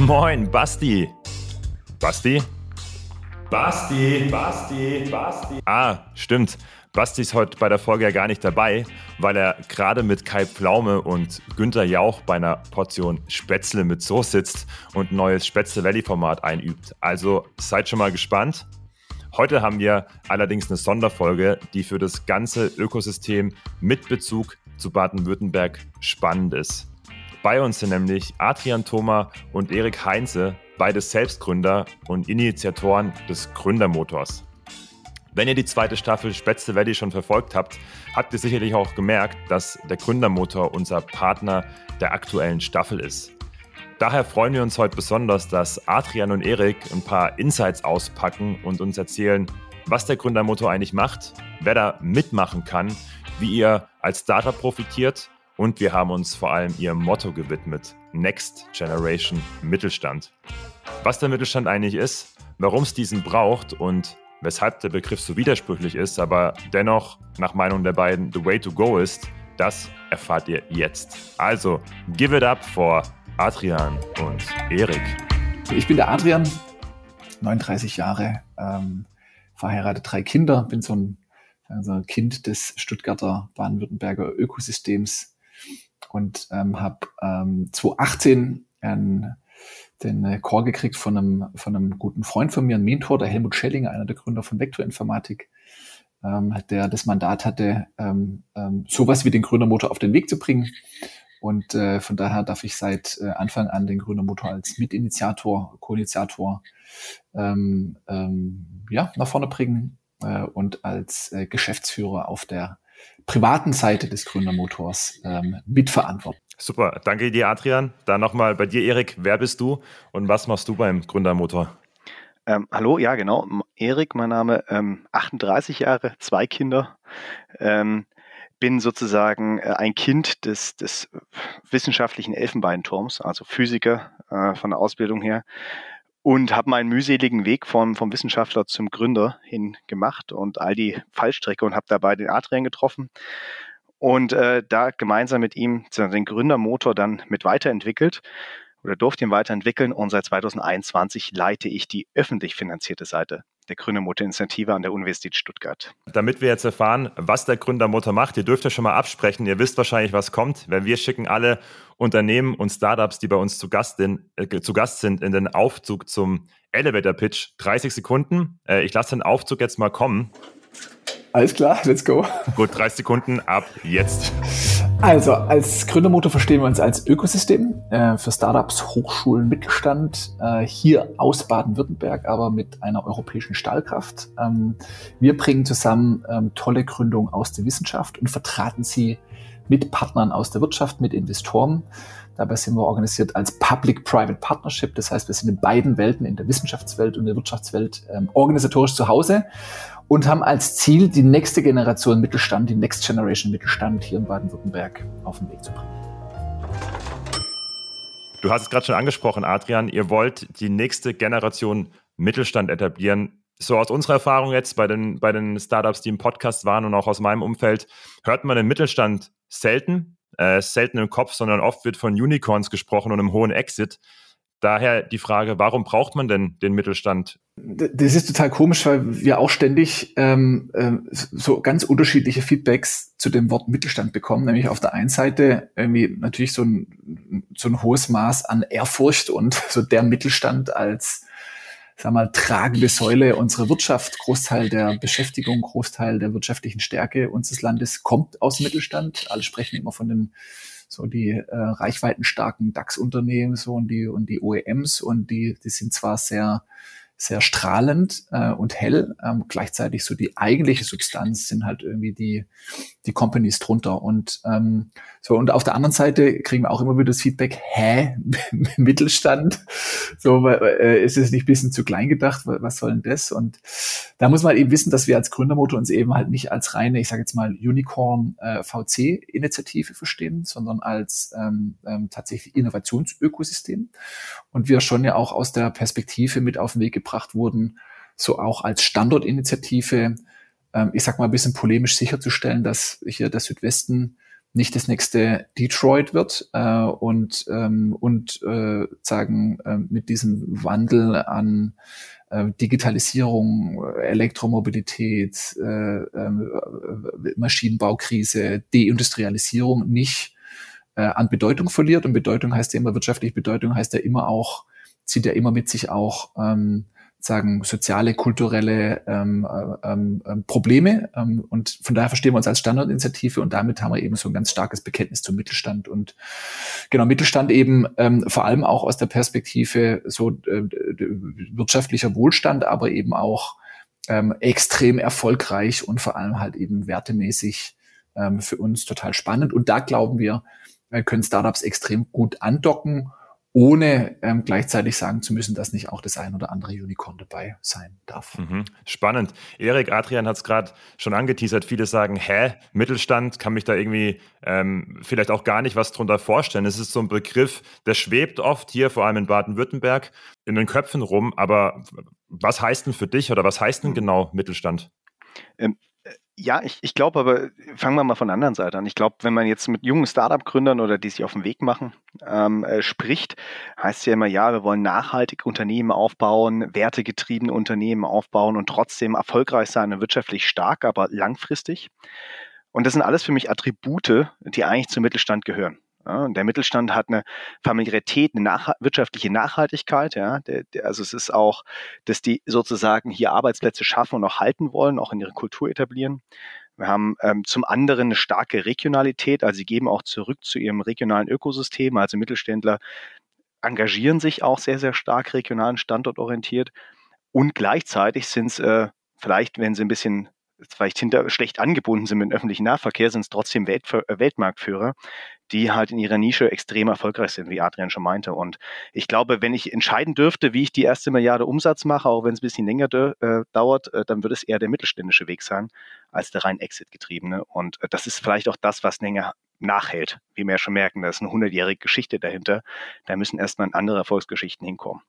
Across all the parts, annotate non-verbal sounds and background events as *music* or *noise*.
Moin, Basti. Basti? Basti, Basti, Basti. Ah, stimmt. Basti ist heute bei der Folge ja gar nicht dabei, weil er gerade mit Kai Pflaume und Günther Jauch bei einer Portion Spätzle mit Soße sitzt und ein neues Spätzle Valley Format einübt. Also seid schon mal gespannt. Heute haben wir allerdings eine Sonderfolge, die für das ganze Ökosystem mit Bezug zu Baden-Württemberg spannend ist. Bei uns sind nämlich Adrian Thoma und Erik Heinze, beide Selbstgründer und Initiatoren des Gründermotors. Wenn ihr die zweite Staffel Spätzle Valley schon verfolgt habt, habt ihr sicherlich auch gemerkt, dass der Gründermotor unser Partner der aktuellen Staffel ist. Daher freuen wir uns heute besonders, dass Adrian und Erik ein paar Insights auspacken und uns erzählen, was der Gründermotor eigentlich macht, wer da mitmachen kann, wie ihr als Startup profitiert und wir haben uns vor allem ihrem Motto gewidmet, Next Generation Mittelstand. Was der Mittelstand eigentlich ist, warum es diesen braucht und weshalb der Begriff so widersprüchlich ist, aber dennoch nach Meinung der beiden the way to go ist, das erfahrt ihr jetzt. Also, give it up for Adrian und Erik. Ich bin der Adrian, 39 Jahre, ähm, verheiratet, drei Kinder, bin so ein, so ein Kind des Stuttgarter Baden-Württemberger Ökosystems und ähm, habe ähm, 2018 ein den äh, Call gekriegt von einem, von einem guten Freund von mir, ein Mentor, der Helmut Schelling, einer der Gründer von Vektorinformatik, ähm, der das Mandat hatte, ähm, ähm, sowas wie den Gründermotor auf den Weg zu bringen. Und äh, von daher darf ich seit äh, Anfang an den Gründermotor als Mitinitiator, Co-Initiator ähm, ähm, ja, nach vorne bringen äh, und als äh, Geschäftsführer auf der privaten Seite des Gründermotors ähm, mitverantworten. Super, danke dir, Adrian. Dann nochmal bei dir, Erik. Wer bist du und was machst du beim Gründermotor? Ähm, hallo, ja, genau. Erik, mein Name, ähm, 38 Jahre, zwei Kinder. Ähm, bin sozusagen äh, ein Kind des, des wissenschaftlichen Elfenbeinturms, also Physiker äh, von der Ausbildung her und habe meinen mühseligen Weg vom, vom Wissenschaftler zum Gründer hin gemacht und all die Fallstrecke und habe dabei den Adrian getroffen. Und äh, da gemeinsam mit ihm den Gründermotor dann mit weiterentwickelt oder durfte ihn weiterentwickeln. Und seit 2021 leite ich die öffentlich finanzierte Seite der Gründermotor-Initiative an der Universität Stuttgart. Damit wir jetzt erfahren, was der Gründermotor macht, ihr dürft ja schon mal absprechen, ihr wisst wahrscheinlich, was kommt, weil wir schicken alle Unternehmen und Startups, die bei uns zu Gast, in, äh, zu Gast sind, in den Aufzug zum Elevator Pitch. 30 Sekunden. Äh, ich lasse den Aufzug jetzt mal kommen. Alles klar, let's go. Gut, 30 Sekunden ab jetzt. *laughs* Also, als Gründermotor verstehen wir uns als Ökosystem äh, für Startups, Hochschulen, Mittelstand, äh, hier aus Baden-Württemberg, aber mit einer europäischen Stahlkraft. Ähm, wir bringen zusammen ähm, tolle Gründungen aus der Wissenschaft und vertraten sie mit Partnern aus der Wirtschaft, mit Investoren. Dabei sind wir organisiert als Public-Private Partnership. Das heißt, wir sind in beiden Welten, in der Wissenschaftswelt und der Wirtschaftswelt, ähm, organisatorisch zu Hause und haben als Ziel, die nächste Generation Mittelstand, die Next Generation Mittelstand hier in Baden-Württemberg auf den Weg zu bringen. Du hast es gerade schon angesprochen, Adrian. Ihr wollt die nächste Generation Mittelstand etablieren. So aus unserer Erfahrung jetzt bei den, bei den Startups, die im Podcast waren und auch aus meinem Umfeld, hört man den Mittelstand selten, äh, selten im Kopf, sondern oft wird von Unicorns gesprochen und einem hohen Exit. Daher die Frage, warum braucht man denn den Mittelstand? Das ist total komisch, weil wir auch ständig ähm, ähm, so ganz unterschiedliche Feedbacks zu dem Wort Mittelstand bekommen. Nämlich auf der einen Seite irgendwie natürlich so ein, so ein hohes Maß an Ehrfurcht und *laughs* so der Mittelstand als sag mal, tragende Säule unserer Wirtschaft. Großteil der Beschäftigung, Großteil der wirtschaftlichen Stärke unseres Landes kommt aus Mittelstand. Alle sprechen immer von den so die äh, reichweitenstarken DAX-Unternehmen so und die und die OEMs und die die sind zwar sehr sehr strahlend äh, und hell. Ähm, gleichzeitig so die eigentliche Substanz sind halt irgendwie die, die Companies drunter. Und ähm, so, und auf der anderen Seite kriegen wir auch immer wieder das Feedback, hä, *laughs* Mittelstand? So, äh, ist es nicht bisschen zu klein gedacht? Was soll denn das? Und da muss man eben wissen, dass wir als Gründermotor uns eben halt nicht als reine, ich sage jetzt mal, Unicorn äh, VC-Initiative verstehen, sondern als ähm, ähm, tatsächlich Innovationsökosystem. Und wir schon ja auch aus der Perspektive mit auf den Weg gebracht gebracht wurden, so auch als Standortinitiative, ähm, ich sag mal ein bisschen polemisch sicherzustellen, dass hier der Südwesten nicht das nächste Detroit wird äh, und, ähm, und äh, sagen, äh, mit diesem Wandel an äh, Digitalisierung, Elektromobilität, äh, äh, Maschinenbaukrise, Deindustrialisierung nicht an Bedeutung verliert. Und Bedeutung heißt ja immer, wirtschaftliche Bedeutung heißt ja immer auch, zieht ja immer mit sich auch ähm, sagen soziale, kulturelle ähm, äh, ähm, ähm, Probleme. Ähm, und von daher verstehen wir uns als Standardinitiative und damit haben wir eben so ein ganz starkes Bekenntnis zum Mittelstand. Und genau, Mittelstand eben ähm, vor allem auch aus der Perspektive so äh, wirtschaftlicher Wohlstand, aber eben auch ähm, extrem erfolgreich und vor allem halt eben wertemäßig ähm, für uns total spannend. Und da glauben wir, äh, können Startups extrem gut andocken ohne ähm, gleichzeitig sagen zu müssen, dass nicht auch das ein oder andere Unicorn dabei sein darf. Mhm. Spannend. Erik Adrian hat es gerade schon angeteasert. Viele sagen, hä, Mittelstand, kann mich da irgendwie ähm, vielleicht auch gar nicht was drunter vorstellen. Es ist so ein Begriff, der schwebt oft hier, vor allem in Baden-Württemberg, in den Köpfen rum. Aber was heißt denn für dich oder was heißt denn hm. genau Mittelstand? Ähm, ja, ich, ich glaube aber, fangen wir mal von der anderen Seite an. Ich glaube, wenn man jetzt mit jungen Startup-Gründern oder die sich auf den Weg machen, ähm, äh, spricht, heißt es ja immer, ja, wir wollen nachhaltig Unternehmen aufbauen, wertegetriebene Unternehmen aufbauen und trotzdem erfolgreich sein und wirtschaftlich stark, aber langfristig. Und das sind alles für mich Attribute, die eigentlich zum Mittelstand gehören. Ja, der Mittelstand hat eine Familiarität, eine nach wirtschaftliche Nachhaltigkeit. Ja, der, der, also es ist auch, dass die sozusagen hier Arbeitsplätze schaffen und auch halten wollen, auch in ihre Kultur etablieren. Wir haben ähm, zum anderen eine starke Regionalität, also sie geben auch zurück zu ihrem regionalen Ökosystem. Also Mittelständler engagieren sich auch sehr, sehr stark regionalen Standortorientiert. Und gleichzeitig sind es äh, vielleicht, wenn sie ein bisschen vielleicht hinter schlecht angebunden sind mit dem öffentlichen Nahverkehr, sind es trotzdem Welt, Weltmarktführer, die halt in ihrer Nische extrem erfolgreich sind, wie Adrian schon meinte. Und ich glaube, wenn ich entscheiden dürfte, wie ich die erste Milliarde Umsatz mache, auch wenn es ein bisschen länger äh, dauert, äh, dann würde es eher der mittelständische Weg sein, als der rein Exit-getriebene. Und äh, das ist vielleicht auch das, was länger nachhält. Wie wir ja schon merken, da ist eine hundertjährige Geschichte dahinter. Da müssen erstmal andere Erfolgsgeschichten hinkommen.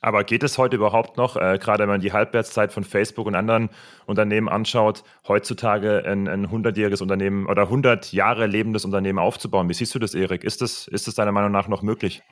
Aber geht es heute überhaupt noch, äh, gerade wenn man die Halbwertszeit von Facebook und anderen Unternehmen anschaut, heutzutage ein, ein 100-jähriges Unternehmen oder 100 Jahre lebendes Unternehmen aufzubauen? Wie siehst du das, Erik? Ist das, ist das deiner Meinung nach noch möglich?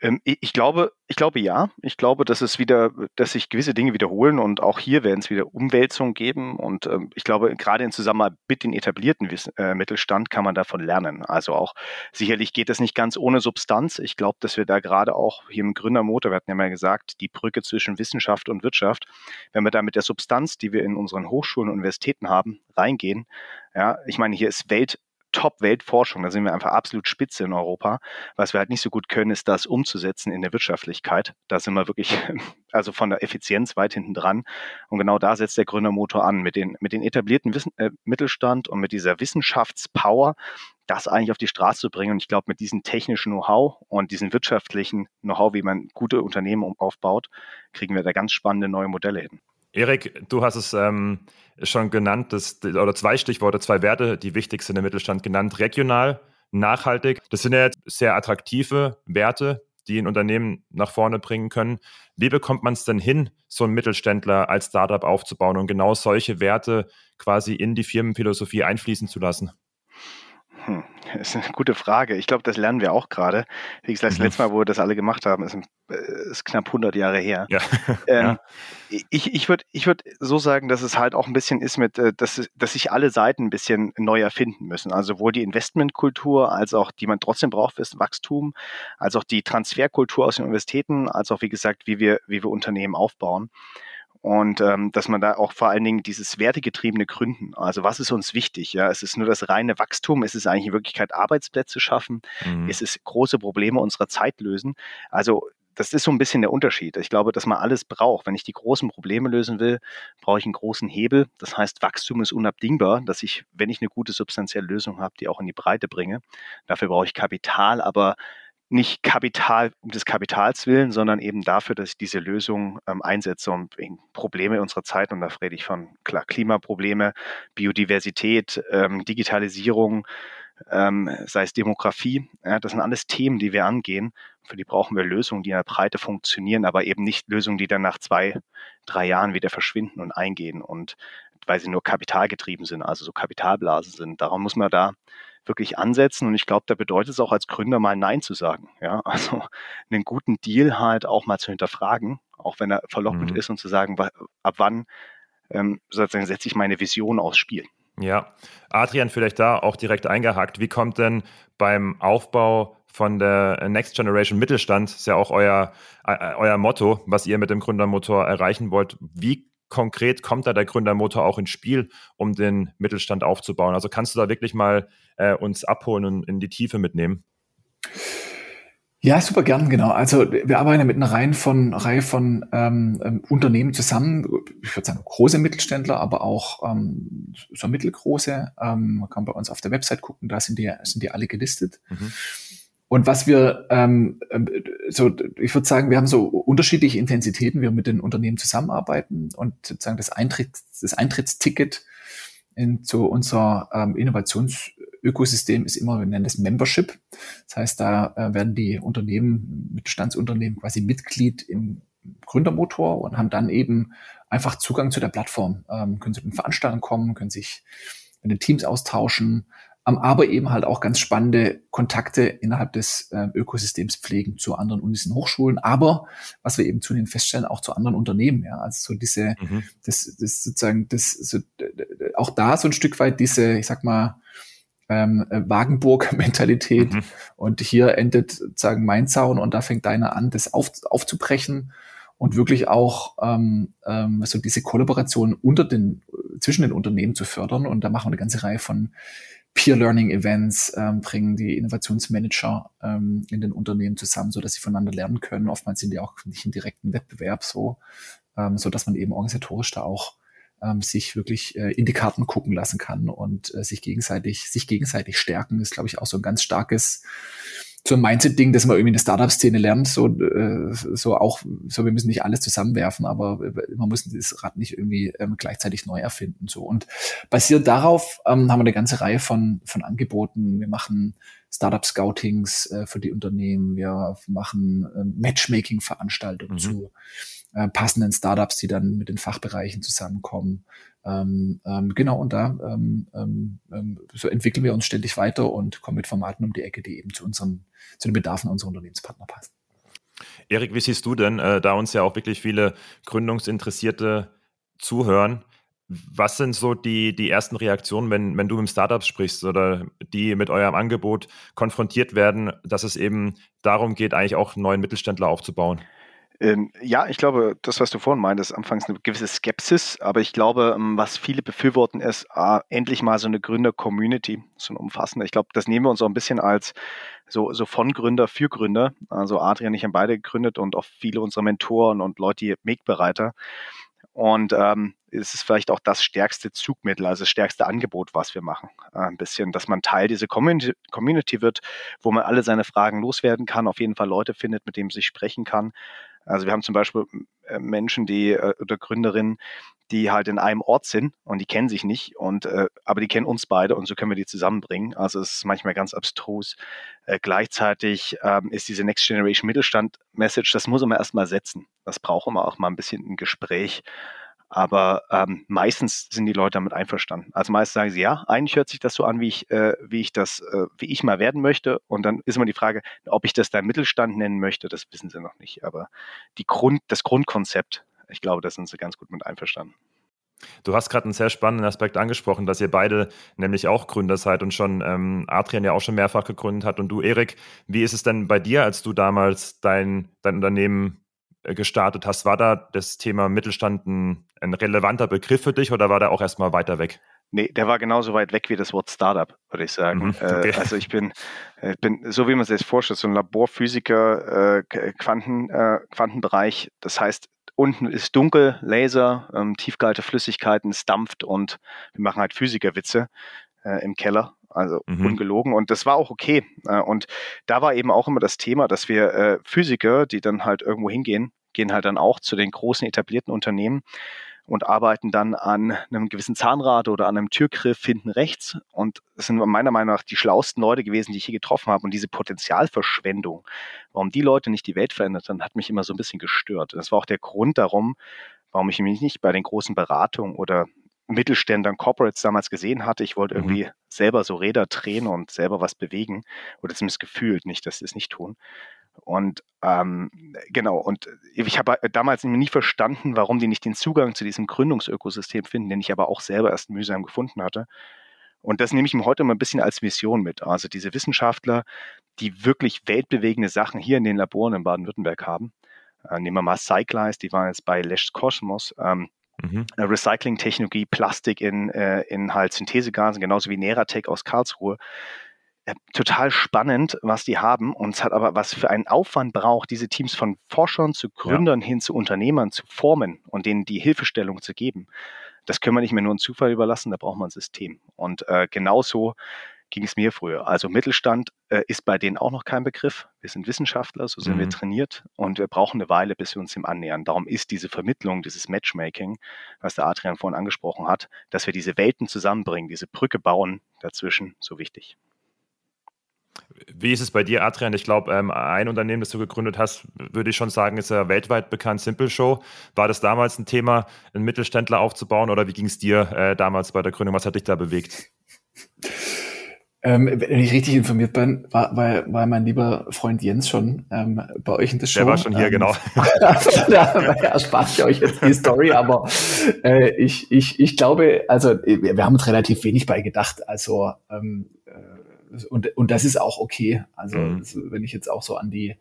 Ähm, ich glaube, ich glaube ja. Ich glaube, dass es wieder, dass sich gewisse Dinge wiederholen und auch hier werden es wieder Umwälzungen geben. Und ähm, ich glaube, gerade in Zusammenarbeit mit den etablierten äh, Mittelstand kann man davon lernen. Also auch sicherlich geht es nicht ganz ohne Substanz. Ich glaube, dass wir da gerade auch hier im Gründermotor, wir hatten ja mal gesagt, die Brücke zwischen Wissenschaft und Wirtschaft, wenn wir da mit der Substanz, die wir in unseren Hochschulen und Universitäten haben, reingehen. Ja, ich meine, hier ist Welt Top-Weltforschung, da sind wir einfach absolut spitze in Europa. Was wir halt nicht so gut können, ist das umzusetzen in der Wirtschaftlichkeit. Da sind wir wirklich, *laughs* also von der Effizienz weit hinten dran. Und genau da setzt der Gründermotor an, mit den, mit den etablierten Wissen, äh, Mittelstand und mit dieser Wissenschaftspower, das eigentlich auf die Straße zu bringen. Und ich glaube, mit diesem technischen Know-how und diesem wirtschaftlichen Know-how, wie man gute Unternehmen aufbaut, kriegen wir da ganz spannende neue Modelle hin. Erik, du hast es ähm, schon genannt, das, oder zwei Stichworte, zwei Werte, die wichtigsten im Mittelstand genannt. Regional, nachhaltig. Das sind ja jetzt sehr attraktive Werte, die ein Unternehmen nach vorne bringen können. Wie bekommt man es denn hin, so einen Mittelständler als Startup aufzubauen und genau solche Werte quasi in die Firmenphilosophie einfließen zu lassen? Hm, das ist eine gute Frage. Ich glaube, das lernen wir auch gerade. Wie gesagt, das mhm. letzte Mal, wo wir das alle gemacht haben, ist, äh, ist knapp 100 Jahre her. Ja. *laughs* Ähm, ja. Ich, ich würde ich würd so sagen, dass es halt auch ein bisschen ist mit, äh, dass, dass sich alle Seiten ein bisschen neu erfinden müssen. Also sowohl die Investmentkultur, als auch die man trotzdem braucht fürs Wachstum, als auch die Transferkultur aus den Universitäten, als auch, wie gesagt, wie wir, wie wir Unternehmen aufbauen und ähm, dass man da auch vor allen Dingen dieses wertegetriebene Gründen, also was ist uns wichtig? Ja, es ist nur das reine Wachstum, es ist eigentlich in Wirklichkeit Arbeitsplätze schaffen, mhm. es ist große Probleme unserer Zeit lösen. Also das ist so ein bisschen der Unterschied. Ich glaube, dass man alles braucht. Wenn ich die großen Probleme lösen will, brauche ich einen großen Hebel. Das heißt, Wachstum ist unabdingbar, dass ich, wenn ich eine gute substanzielle Lösung habe, die auch in die Breite bringe. Dafür brauche ich Kapital, aber nicht Kapital um des Kapitals willen, sondern eben dafür, dass ich diese Lösung ähm, einsetze, um Probleme unserer Zeit, und da rede ich von klar, Klimaprobleme, Biodiversität, ähm, Digitalisierung, ähm, sei es Demografie, ja, das sind alles Themen, die wir angehen. Für die brauchen wir Lösungen, die in der Breite funktionieren, aber eben nicht Lösungen, die dann nach zwei, drei Jahren wieder verschwinden und eingehen. Und weil sie nur kapitalgetrieben sind, also so Kapitalblasen sind. Darum muss man da wirklich ansetzen. Und ich glaube, da bedeutet es auch als Gründer mal Nein zu sagen. Ja, *laughs* also einen guten Deal halt auch mal zu hinterfragen, auch wenn er verlockend mhm. ist und zu sagen, ab wann ähm, sozusagen setze ich meine Vision aufs Spiel. Ja, Adrian, vielleicht da auch direkt eingehakt. Wie kommt denn beim Aufbau von der Next Generation Mittelstand, ist ja auch euer, äh, euer Motto, was ihr mit dem Gründermotor erreichen wollt. Wie konkret kommt da der Gründermotor auch ins Spiel, um den Mittelstand aufzubauen? Also kannst du da wirklich mal äh, uns abholen und in die Tiefe mitnehmen? Ja, super gern, genau. Also wir arbeiten mit einer Reihe von, Reihe von ähm, ähm, Unternehmen zusammen. Ich würde sagen, große Mittelständler, aber auch ähm, so mittelgroße. Ähm, man kann bei uns auf der Website gucken, da sind die, sind die alle gelistet. Mhm. Und was wir, ähm, ähm, so, ich würde sagen, wir haben so unterschiedliche Intensitäten, wir mit den Unternehmen zusammenarbeiten und sozusagen das, Eintritts, das Eintrittsticket in, zu unser ähm, Innovationsökosystem ist immer, wir nennen das Membership. Das heißt, da äh, werden die Unternehmen, Mittelstandsunternehmen quasi Mitglied im Gründermotor und haben dann eben einfach Zugang zu der Plattform, ähm, können zu den Veranstaltungen kommen, können sich mit den Teams austauschen, aber eben halt auch ganz spannende Kontakte innerhalb des äh, Ökosystems pflegen zu anderen Unis und Hochschulen, aber was wir eben zunehmend feststellen, auch zu anderen Unternehmen. Ja, also so diese, mhm. das, das sozusagen, das so, auch da so ein Stück weit diese, ich sag mal, ähm, Wagenburg-Mentalität mhm. und hier endet sozusagen mein Zaun und da fängt deiner an, das auf, aufzubrechen und wirklich auch ähm, ähm, so diese Kollaboration unter den zwischen den Unternehmen zu fördern und da machen wir eine ganze Reihe von Peer-Learning-Events ähm, bringen die Innovationsmanager ähm, in den Unternehmen zusammen, so dass sie voneinander lernen können. Oftmals sind die auch nicht im direkten Wettbewerb so, ähm, so dass man eben organisatorisch da auch ähm, sich wirklich äh, in die Karten gucken lassen kann und äh, sich gegenseitig sich gegenseitig stärken ist, glaube ich, auch so ein ganz starkes so ein Mindset-Ding, dass man irgendwie in der Startup-Szene lernt, so, äh, so auch, so wir müssen nicht alles zusammenwerfen, aber man muss das Rad nicht irgendwie ähm, gleichzeitig neu erfinden. So. Und basierend darauf ähm, haben wir eine ganze Reihe von, von Angeboten. Wir machen Startup-Scoutings äh, für die Unternehmen, wir machen äh, Matchmaking-Veranstaltungen mhm. zu äh, passenden Startups, die dann mit den Fachbereichen zusammenkommen. Ähm, ähm, genau, und da ähm, ähm, ähm, so entwickeln wir uns ständig weiter und kommen mit Formaten um die Ecke, die eben zu unseren, zu den Bedarfen unserer Unternehmenspartner passen. Erik, wie siehst du denn, äh, da uns ja auch wirklich viele Gründungsinteressierte zuhören, was sind so die, die ersten Reaktionen, wenn, wenn du mit Startups sprichst oder die mit eurem Angebot konfrontiert werden, dass es eben darum geht, eigentlich auch einen neuen Mittelständler aufzubauen? Ähm, ja, ich glaube, das, was du vorhin meintest, anfangs eine gewisse Skepsis, aber ich glaube, ähm, was viele befürworten, ist ah, endlich mal so eine Gründer-Community, so eine umfassende. Ich glaube, das nehmen wir uns auch ein bisschen als so, so von Gründer für Gründer. Also Adrian und ich haben beide gegründet und auch viele unserer Mentoren und Leute, die Make-Bereiter. Und ähm, es ist vielleicht auch das stärkste Zugmittel, also das stärkste Angebot, was wir machen. Äh, ein bisschen, dass man Teil dieser Community, Community wird, wo man alle seine Fragen loswerden kann, auf jeden Fall Leute findet, mit denen man sich sprechen kann. Also wir haben zum Beispiel äh, Menschen, die äh, oder Gründerinnen, die halt in einem Ort sind und die kennen sich nicht und äh, aber die kennen uns beide und so können wir die zusammenbringen. Also es ist manchmal ganz abstrus. Äh, gleichzeitig ähm, ist diese Next Generation Mittelstand Message, das muss man erstmal setzen. Das braucht immer auch mal ein bisschen ein Gespräch. Aber ähm, meistens sind die Leute damit einverstanden. Also meistens sagen sie, ja, eigentlich hört sich das so an, wie ich, äh, wie ich das, äh, wie ich mal werden möchte. Und dann ist immer die Frage, ob ich das dann Mittelstand nennen möchte, das wissen sie noch nicht. Aber die Grund, das Grundkonzept, ich glaube, da sind sie ganz gut mit einverstanden. Du hast gerade einen sehr spannenden Aspekt angesprochen, dass ihr beide nämlich auch Gründer seid und schon ähm, Adrian ja auch schon mehrfach gegründet hat. Und du, Erik, wie ist es denn bei dir, als du damals dein, dein Unternehmen gestartet hast, war da das Thema Mittelstand ein, ein relevanter Begriff für dich oder war der auch erstmal weiter weg? Nee, der war genauso weit weg wie das Wort Startup, würde ich sagen. Mhm, äh, okay. also ich bin, ich äh, bin, so wie man sich das vorstellt, so ein Laborphysiker, äh, Quanten, äh, Quantenbereich. Das heißt, unten ist dunkel, Laser, ähm, tiefkalte Flüssigkeiten, es dampft und wir machen halt Physikerwitze äh, im Keller also mhm. ungelogen. Und das war auch okay. Äh, und da war eben auch immer das Thema, dass wir äh, Physiker, die dann halt irgendwo hingehen, gehen halt dann auch zu den großen etablierten Unternehmen und arbeiten dann an einem gewissen Zahnrad oder an einem Türgriff hinten rechts. Und das sind meiner Meinung nach die schlauesten Leute gewesen, die ich hier getroffen habe. Und diese Potenzialverschwendung, warum die Leute nicht die Welt verändert haben, hat mich immer so ein bisschen gestört. Das war auch der Grund darum, warum ich mich nicht bei den großen Beratungen oder Mittelständern, Corporates damals gesehen hatte. Ich wollte mhm. irgendwie mhm. selber so Räder drehen und selber was bewegen oder zumindest gefühlt, nicht, dass sie es nicht tun. Und ähm, genau, und ich habe damals nie verstanden, warum die nicht den Zugang zu diesem Gründungsökosystem finden, den ich aber auch selber erst mühsam gefunden hatte. Und das nehme ich mir heute mal ein bisschen als Mission mit. Also diese Wissenschaftler, die wirklich weltbewegende Sachen hier in den Laboren in Baden-Württemberg haben. Äh, nehmen wir mal Cyclize, die waren jetzt bei Lesch Cosmos. Ähm, mhm. Recycling-Technologie, Plastik in, äh, in halt Synthesegasen, genauso wie Neratec aus Karlsruhe. Äh, total spannend, was die haben. Und es hat aber was für einen Aufwand braucht, diese Teams von Forschern zu Gründern ja. hin zu Unternehmern zu formen und denen die Hilfestellung zu geben. Das können wir nicht mehr nur einem Zufall überlassen, da braucht man ein System. Und äh, genauso ging es mir früher. Also Mittelstand äh, ist bei denen auch noch kein Begriff. Wir sind Wissenschaftler, so sind mhm. wir trainiert und wir brauchen eine Weile, bis wir uns dem annähern. Darum ist diese Vermittlung, dieses Matchmaking, was der Adrian vorhin angesprochen hat, dass wir diese Welten zusammenbringen, diese Brücke bauen dazwischen, so wichtig. Wie ist es bei dir, Adrian? Ich glaube, ähm, ein Unternehmen, das du gegründet hast, würde ich schon sagen, ist ja weltweit bekannt, Simple Show. War das damals ein Thema, einen Mittelständler aufzubauen oder wie ging es dir äh, damals bei der Gründung? Was hat dich da bewegt? *laughs* Ähm, wenn ich richtig informiert bin, war, war, war mein lieber Freund Jens schon ähm, bei euch in der Show. Der war schon hier, ähm, genau. *laughs* da erspart ich euch jetzt die Story, aber äh, ich, ich, ich glaube, also wir, haben uns relativ wenig bei gedacht. Also ähm, äh, und, und das ist auch okay. Also mhm. wenn ich jetzt auch so an die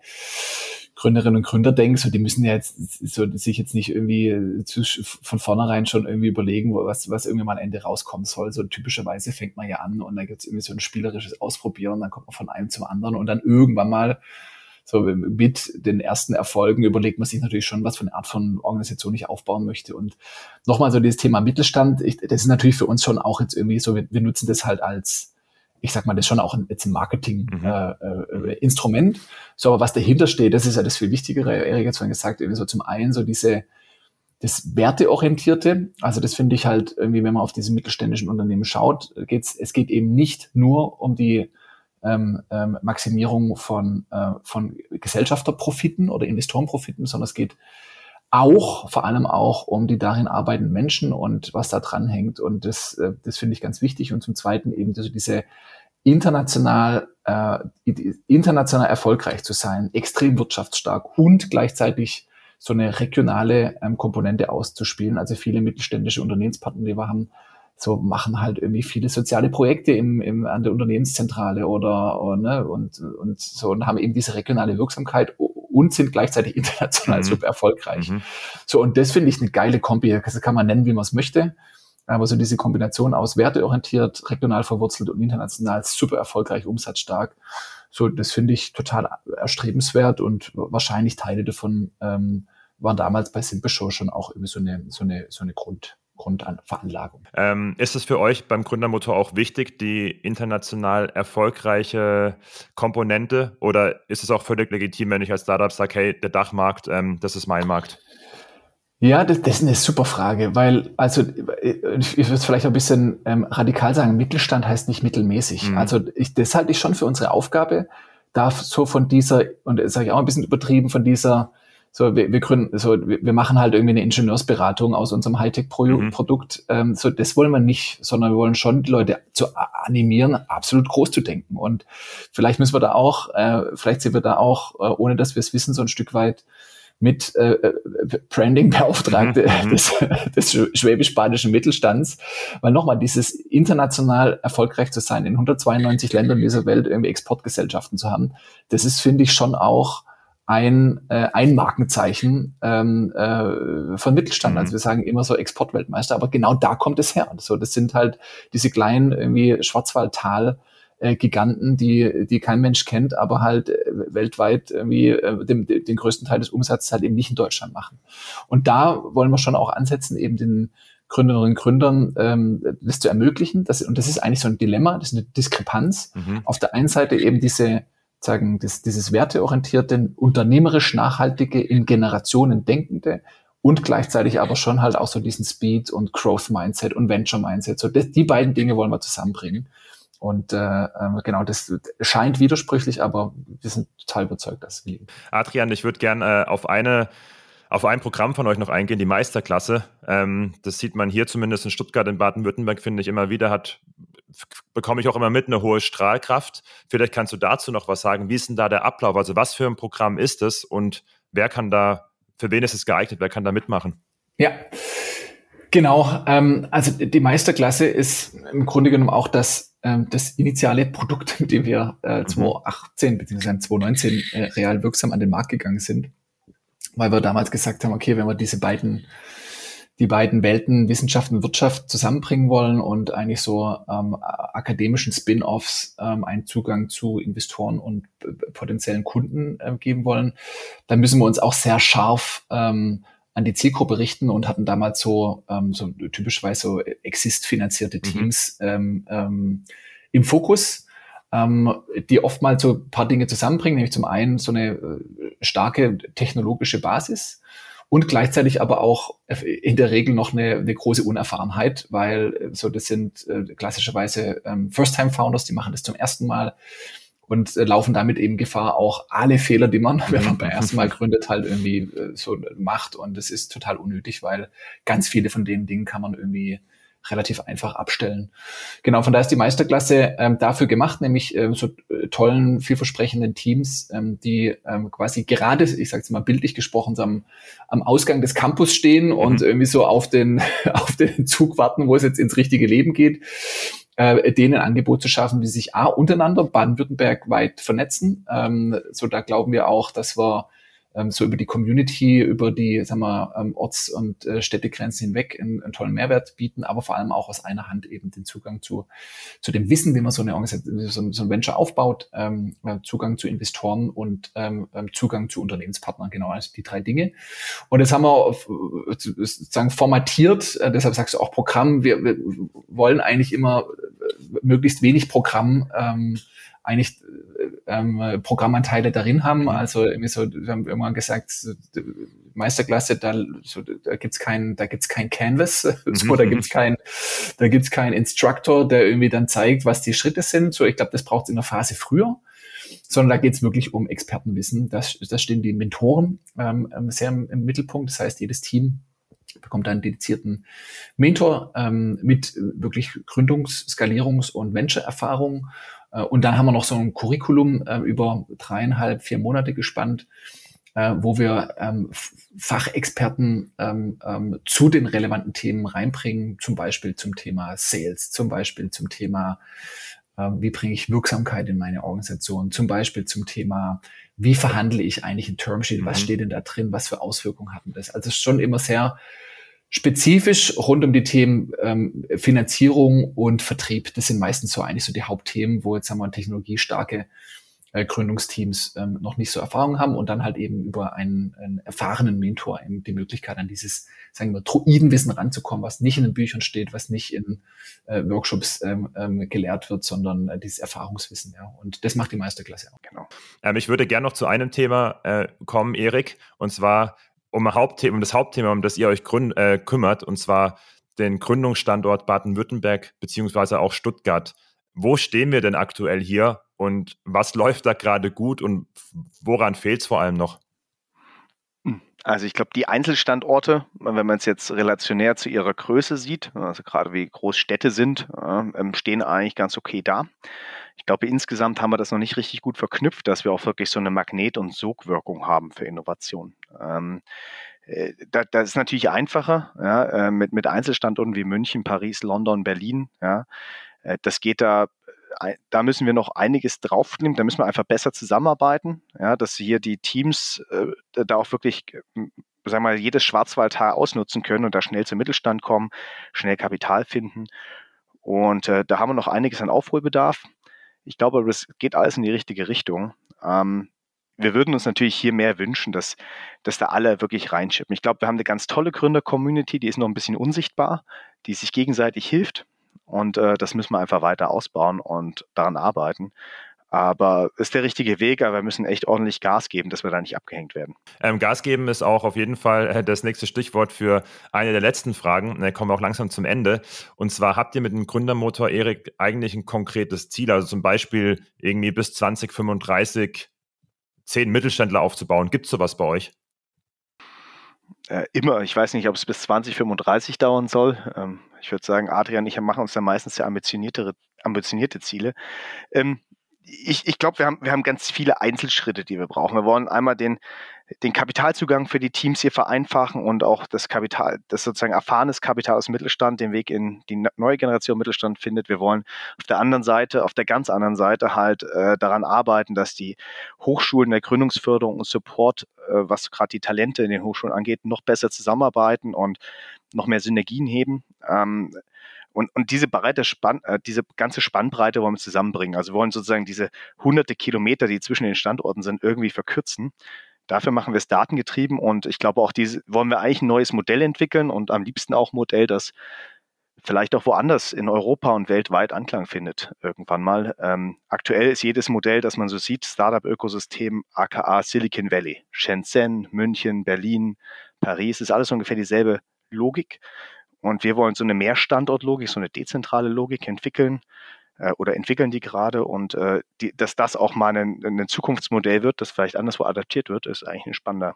Gründerinnen und Gründer denke, so die müssen ja jetzt so, sich jetzt nicht irgendwie zu, von vornherein schon irgendwie überlegen, was, was irgendwie mal am Ende rauskommen soll. So typischerweise fängt man ja an und dann gibt's irgendwie so ein spielerisches Ausprobieren, dann kommt man von einem zum anderen und dann irgendwann mal so mit den ersten Erfolgen überlegt man sich natürlich schon, was für eine Art von Organisation ich aufbauen möchte. Und nochmal so dieses Thema Mittelstand, ich, das ist natürlich für uns schon auch jetzt irgendwie so, wir, wir nutzen das halt als ich sag mal, das ist schon auch ein, jetzt ein Marketing-Instrument. Mhm. Äh, äh, so, aber was dahinter steht, das ist ja das viel Wichtigere. Erik hat es vorhin gesagt, irgendwie so zum einen so diese, das Werteorientierte, also das finde ich halt irgendwie, wenn man auf diese mittelständischen Unternehmen schaut, geht's, es geht eben nicht nur um die ähm, ähm, Maximierung von, äh, von Gesellschafterprofiten oder Investorenprofiten, sondern es geht auch, vor allem auch um die darin arbeitenden Menschen und was da dran hängt. Und das, äh, das finde ich ganz wichtig. Und zum Zweiten eben diese, diese international, äh, international erfolgreich zu sein, extrem wirtschaftsstark und gleichzeitig so eine regionale ähm, Komponente auszuspielen. Also viele mittelständische Unternehmenspartner, die wir haben, so machen halt irgendwie viele soziale Projekte im, im, an der Unternehmenszentrale oder, oder ne, und, und so und haben eben diese regionale Wirksamkeit und sind gleichzeitig *laughs* international mhm. super erfolgreich. Mhm. So, und das finde ich eine geile Kombi. Das kann man nennen, wie man es möchte. Aber so diese Kombination aus werteorientiert, regional verwurzelt und international super erfolgreich, umsatzstark. So, das finde ich total erstrebenswert und wahrscheinlich Teile davon ähm, waren damals bei Simple Show schon auch irgendwie so eine, so eine, so eine Grund, Grundveranlagung. Ähm, ist es für euch beim Gründermotor auch wichtig, die international erfolgreiche Komponente? Oder ist es auch völlig legitim, wenn ich als Startup sage, hey, der Dachmarkt, ähm, das ist mein Markt? Ja, das, das ist eine super Frage, weil, also ich würde es vielleicht ein bisschen ähm, radikal sagen, Mittelstand heißt nicht mittelmäßig. Mhm. Also ich, das halte ich schon für unsere Aufgabe, darf so von dieser, und das sage ich auch ein bisschen übertrieben, von dieser so, wir, wir gründen, so, wir, wir machen halt irgendwie eine Ingenieursberatung aus unserem Hightech-Produkt. Mhm. Ähm, so, das wollen wir nicht, sondern wir wollen schon die Leute zu animieren, absolut groß zu denken. Und vielleicht müssen wir da auch, äh, vielleicht sind wir da auch, äh, ohne dass wir es wissen, so ein Stück weit mit äh, äh Branding-Beauftragte mhm. des, des schwäbisch-badischen Mittelstands. Weil nochmal, dieses international erfolgreich zu sein, in 192 Ländern dieser Welt irgendwie Exportgesellschaften zu haben, das ist, finde ich, schon auch ein, äh, ein Markenzeichen ähm, äh, von Mittelstand. Mhm. Also wir sagen immer so Exportweltmeister, aber genau da kommt es her. So, das sind halt diese kleinen irgendwie Schwarzwaldtal. Äh, Giganten, die, die kein Mensch kennt, aber halt äh, weltweit irgendwie äh, den, den größten Teil des Umsatzes halt eben nicht in Deutschland machen. Und da wollen wir schon auch ansetzen, eben den Gründerinnen und Gründern ähm, das zu ermöglichen. Das, und das ist eigentlich so ein Dilemma, das ist eine Diskrepanz. Mhm. Auf der einen Seite eben diese sagen, das, dieses werteorientierte, unternehmerisch nachhaltige, in Generationen denkende und gleichzeitig aber schon halt auch so diesen Speed und Growth Mindset und Venture Mindset. So das, die beiden Dinge wollen wir zusammenbringen. Und äh, ähm, genau, das scheint widersprüchlich, aber wir sind total überzeugt, dass es gelingt. Adrian, ich würde gerne äh, auf eine auf ein Programm von euch noch eingehen, die Meisterklasse. Ähm, das sieht man hier zumindest in Stuttgart, in Baden-Württemberg, finde ich immer wieder, hat bekomme ich auch immer mit eine hohe Strahlkraft. Vielleicht kannst du dazu noch was sagen. Wie ist denn da der Ablauf? Also was für ein Programm ist es und wer kann da, für wen ist es geeignet? Wer kann da mitmachen? Ja, genau. Ähm, also die Meisterklasse ist im Grunde genommen auch das, ähm, das initiale Produkt, *laughs* mit dem wir äh, 2018 bzw. 2019 äh, real wirksam an den Markt gegangen sind. Weil wir damals gesagt haben, okay, wenn wir diese beiden die beiden Welten Wissenschaft und Wirtschaft zusammenbringen wollen und eigentlich so ähm, akademischen Spin-offs ähm, einen Zugang zu Investoren und potenziellen Kunden äh, geben wollen, dann müssen wir uns auch sehr scharf ähm, an die Zielgruppe richten und hatten damals so, ähm, so typischweise so Exist-finanzierte mhm. Teams mhm. ähm, im Fokus, ähm, die oftmals so ein paar Dinge zusammenbringen, nämlich zum einen so eine äh, starke technologische Basis, und gleichzeitig aber auch in der Regel noch eine, eine große Unerfahrenheit, weil äh, so das sind äh, klassischerweise ähm, First-Time-Founders, die machen das zum ersten Mal und äh, laufen damit eben Gefahr, auch alle Fehler, die man, *laughs* wenn man beim ersten Mal gründet, halt irgendwie äh, so macht. Und das ist total unnötig, weil ganz viele von den Dingen kann man irgendwie relativ einfach abstellen. Genau, von da ist die Meisterklasse ähm, dafür gemacht, nämlich ähm, so äh, tollen, vielversprechenden Teams, ähm, die ähm, quasi gerade, ich sage mal bildlich gesprochen, am, am Ausgang des Campus stehen mhm. und irgendwie so auf den, *laughs* auf den Zug warten, wo es jetzt ins richtige Leben geht äh, denen ein Angebot zu schaffen, wie sich A, untereinander Baden-Württemberg weit vernetzen. Ähm, so da glauben wir auch, dass wir ähm, so über die Community, über die sagen wir, ähm, Orts- und äh, Städtegrenzen hinweg einen, einen, tollen Mehrwert bieten, aber vor allem auch aus einer Hand eben den Zugang zu, zu dem Wissen, wie man so eine Organisation, so, so ein Venture aufbaut, ähm, äh, Zugang zu Investoren und ähm, ähm, Zugang zu Unternehmenspartnern, genau, also die drei Dinge. Und das haben wir äh, sozusagen formatiert, äh, deshalb sagst du auch Programm, wir, wir wollen eigentlich immer äh, möglichst wenig Programm ähm, eigentlich ähm, Programmanteile darin haben. Mhm. Also irgendwie so, wir haben irgendwann gesagt, Meisterklasse, da, so, da gibt's kein, da gibt's kein Canvas, *laughs* so, da mhm. gibt's kein, da gibt's kein Instructor, der irgendwie dann zeigt, was die Schritte sind. So, ich glaube, das braucht es in der Phase früher sondern da geht es wirklich um Expertenwissen. Das, das stehen die Mentoren ähm, ähm, sehr im, im, Mittelpunkt. Das heißt, jedes Team bekommt einen dedizierten Mentor ähm, mit wirklich Gründungs-, Skalierungs- und Venture-Erfahrung äh, und dann haben wir noch so ein Curriculum äh, über dreieinhalb, vier Monate gespannt, äh, wo wir ähm, Fachexperten ähm, ähm, zu den relevanten Themen reinbringen, zum Beispiel zum Thema Sales, zum Beispiel zum Thema, wie bringe ich Wirksamkeit in meine Organisation, zum Beispiel zum Thema, wie verhandle ich eigentlich ein Termsheet, was mhm. steht denn da drin, was für Auswirkungen hat das? Also schon immer sehr Spezifisch rund um die Themen ähm, Finanzierung und Vertrieb, das sind meistens so eigentlich so die Hauptthemen, wo jetzt haben wir technologiestarke äh, Gründungsteams ähm, noch nicht so Erfahrung haben und dann halt eben über einen, einen erfahrenen Mentor eben die Möglichkeit an dieses, sagen wir, Druidenwissen ranzukommen, was nicht in den Büchern steht, was nicht in äh, Workshops ähm, ähm, gelehrt wird, sondern äh, dieses Erfahrungswissen. Ja. Und das macht die Meisterklasse auch. Genau. Ähm, ich würde gerne noch zu einem Thema äh, kommen, Erik, und zwar um, Hauptthema, um das Hauptthema, um das ihr euch gründ, äh, kümmert, und zwar den Gründungsstandort Baden-Württemberg beziehungsweise auch Stuttgart. Wo stehen wir denn aktuell hier und was läuft da gerade gut und woran fehlt es vor allem noch? Also ich glaube, die Einzelstandorte, wenn man es jetzt relationär zu ihrer Größe sieht, also gerade wie groß Städte sind, äh, stehen eigentlich ganz okay da. Ich glaube, insgesamt haben wir das noch nicht richtig gut verknüpft, dass wir auch wirklich so eine Magnet- und Sogwirkung haben für Innovation. Ähm, äh, das, das ist natürlich einfacher ja, äh, mit, mit Einzelstandorten wie München, Paris, London, Berlin. Ja. Äh, das geht da, da müssen wir noch einiges draufnehmen, da müssen wir einfach besser zusammenarbeiten, ja, dass hier die Teams äh, da auch wirklich sagen wir mal, jedes Schwarzwaldhaar ausnutzen können und da schnell zum Mittelstand kommen, schnell Kapital finden. Und äh, da haben wir noch einiges an Aufholbedarf. Ich glaube, es geht alles in die richtige Richtung. Ähm, wir würden uns natürlich hier mehr wünschen, dass, dass da alle wirklich reinschippen. Ich glaube, wir haben eine ganz tolle Gründer-Community, die ist noch ein bisschen unsichtbar, die sich gegenseitig hilft. Und äh, das müssen wir einfach weiter ausbauen und daran arbeiten. Aber ist der richtige Weg, aber wir müssen echt ordentlich Gas geben, dass wir da nicht abgehängt werden. Ähm, Gas geben ist auch auf jeden Fall äh, das nächste Stichwort für eine der letzten Fragen. Da kommen wir auch langsam zum Ende. Und zwar habt ihr mit dem Gründermotor Erik eigentlich ein konkretes Ziel, also zum Beispiel irgendwie bis 2035 zehn Mittelständler aufzubauen. Gibt es sowas bei euch? Äh, immer. Ich weiß nicht, ob es bis 2035 dauern soll. Ähm, ich würde sagen, Adrian und ich machen uns da meistens sehr ambitioniertere, ambitionierte Ziele. Ähm, ich, ich glaube, wir haben, wir haben ganz viele Einzelschritte, die wir brauchen. Wir wollen einmal den, den Kapitalzugang für die Teams hier vereinfachen und auch das Kapital, das sozusagen erfahrenes Kapital aus Mittelstand den Weg in die neue Generation Mittelstand findet. Wir wollen auf der anderen Seite, auf der ganz anderen Seite halt äh, daran arbeiten, dass die Hochschulen der Gründungsförderung und Support, äh, was gerade die Talente in den Hochschulen angeht, noch besser zusammenarbeiten und noch mehr Synergien heben. Ähm, und, und diese breite Spann, äh, diese ganze Spannbreite wollen wir zusammenbringen. Also wir wollen sozusagen diese hunderte Kilometer, die zwischen den Standorten sind, irgendwie verkürzen. Dafür machen wir es datengetrieben und ich glaube auch diese wollen wir eigentlich ein neues Modell entwickeln und am liebsten auch ein Modell, das vielleicht auch woanders in Europa und weltweit Anklang findet irgendwann mal. Ähm, aktuell ist jedes Modell, das man so sieht, Startup-Ökosystem aka Silicon Valley. Shenzhen, München, Berlin, Paris, ist alles ungefähr dieselbe Logik. Und wir wollen so eine Mehrstandortlogik, so eine dezentrale Logik entwickeln, äh, oder entwickeln die gerade und äh, die, dass das auch mal ein, ein Zukunftsmodell wird, das vielleicht anderswo adaptiert wird, ist eigentlich ein spannender,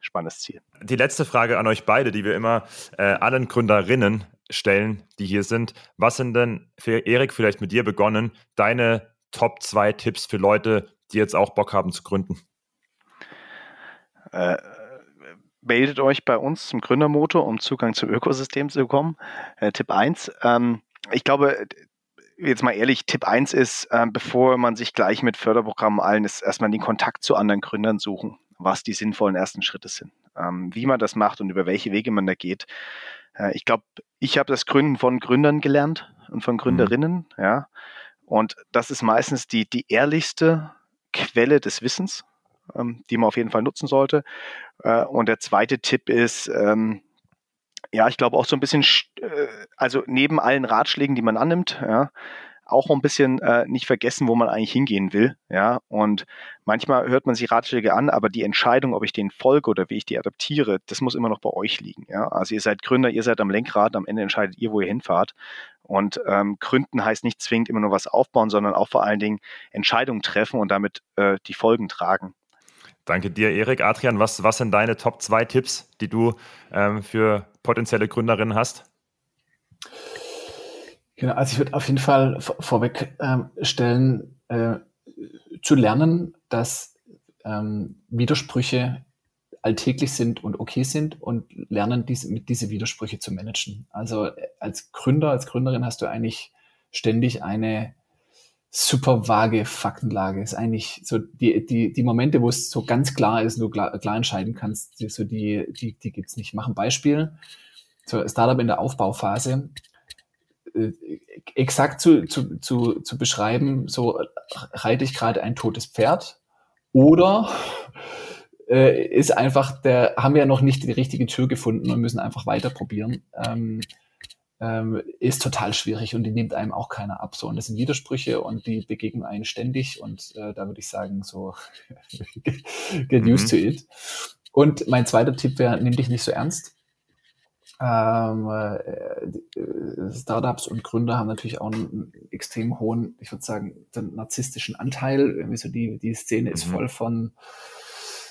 spannendes Ziel. Die letzte Frage an euch beide, die wir immer äh, allen Gründerinnen stellen, die hier sind. Was sind denn, für Erik, vielleicht mit dir begonnen, deine Top 2 Tipps für Leute, die jetzt auch Bock haben zu gründen? Äh, meldet euch bei uns zum Gründermotor, um Zugang zum Ökosystem zu bekommen. Äh, Tipp 1. Ähm, ich glaube, jetzt mal ehrlich, Tipp 1 ist, äh, bevor man sich gleich mit Förderprogrammen allen ist, erstmal den Kontakt zu anderen Gründern suchen, was die sinnvollen ersten Schritte sind, ähm, wie man das macht und über welche Wege man da geht. Äh, ich glaube, ich habe das Gründen von Gründern gelernt und von Gründerinnen, mhm. ja. Und das ist meistens die, die ehrlichste Quelle des Wissens, ähm, die man auf jeden Fall nutzen sollte. Äh, und der zweite Tipp ist, ähm, ja, ich glaube auch so ein bisschen, äh, also neben allen Ratschlägen, die man annimmt, ja, auch ein bisschen äh, nicht vergessen, wo man eigentlich hingehen will. Ja, und manchmal hört man sich Ratschläge an, aber die Entscheidung, ob ich denen folge oder wie ich die adaptiere, das muss immer noch bei euch liegen. Ja, also ihr seid Gründer, ihr seid am Lenkrad, am Ende entscheidet ihr, wo ihr hinfahrt. Und ähm, Gründen heißt nicht zwingend immer nur was aufbauen, sondern auch vor allen Dingen Entscheidungen treffen und damit äh, die Folgen tragen. Danke dir, Erik. Adrian, was, was sind deine Top 2 Tipps, die du ähm, für potenzielle Gründerinnen hast? Genau, also ich würde auf jeden Fall vorweg ähm, äh, zu lernen, dass ähm, Widersprüche alltäglich sind und okay sind und lernen, diese, mit diese Widersprüche zu managen. Also äh, als Gründer, als Gründerin hast du eigentlich ständig eine super vage Faktenlage. Ist eigentlich so die, die, die Momente, wo es so ganz klar ist, du klar, klar entscheiden kannst, die, so die, die, die gibt's nicht. Ich mache ein Beispiel. So Startup in der Aufbauphase. Äh, exakt zu, zu, zu, zu beschreiben, so reite ich gerade ein totes Pferd oder äh, ist einfach der, haben wir ja noch nicht die richtige Tür gefunden und müssen einfach weiter probieren. Ähm, ähm, ist total schwierig und die nimmt einem auch keiner ab. So, und das sind Widersprüche und die begegnen einen ständig und äh, da würde ich sagen, so *laughs* get mhm. used to it. Und mein zweiter Tipp wäre, nimm dich nicht so ernst. Ähm, äh, Startups und Gründer haben natürlich auch einen extrem hohen, ich würde sagen, den narzisstischen Anteil. Irgendwie so die, die Szene ist mhm. voll von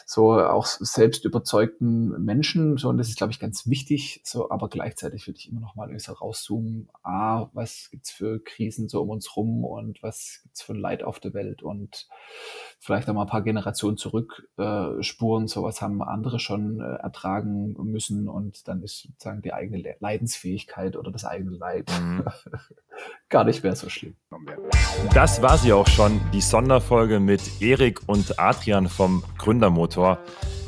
so auch selbst überzeugten Menschen. So, und das ist, glaube ich, ganz wichtig. So, aber gleichzeitig würde ich immer noch mal so rauszoomen. Ah, was gibt's für Krisen so um uns rum und was gibt's für Leid auf der Welt und vielleicht auch mal ein paar Generationen zurück äh, spuren. Sowas haben andere schon äh, ertragen müssen und dann ist sozusagen die eigene Leidensfähigkeit oder das eigene Leid mhm. *laughs* gar nicht mehr so schlimm. Das war sie auch schon, die Sonderfolge mit Erik und Adrian vom Gründermotor.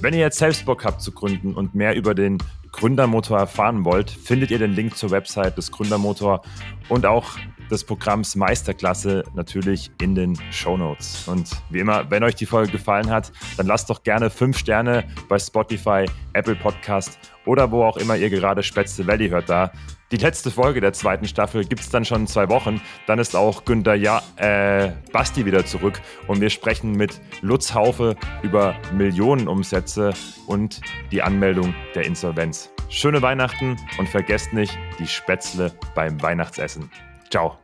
Wenn ihr jetzt selbst Bock habt zu gründen und mehr über den Gründermotor erfahren wollt, findet ihr den Link zur Website des Gründermotor und auch des Programms Meisterklasse natürlich in den Show Notes. Und wie immer, wenn euch die Folge gefallen hat, dann lasst doch gerne 5 Sterne bei Spotify, Apple Podcast oder wo auch immer ihr gerade Spätzle Valley hört da. Die letzte Folge der zweiten Staffel gibt es dann schon in zwei Wochen. Dann ist auch Günther ja, äh, Basti wieder zurück und wir sprechen mit Lutz Haufe über Millionenumsätze und die Anmeldung der Insolvenz. Schöne Weihnachten und vergesst nicht die Spätzle beim Weihnachtsessen. Ciao.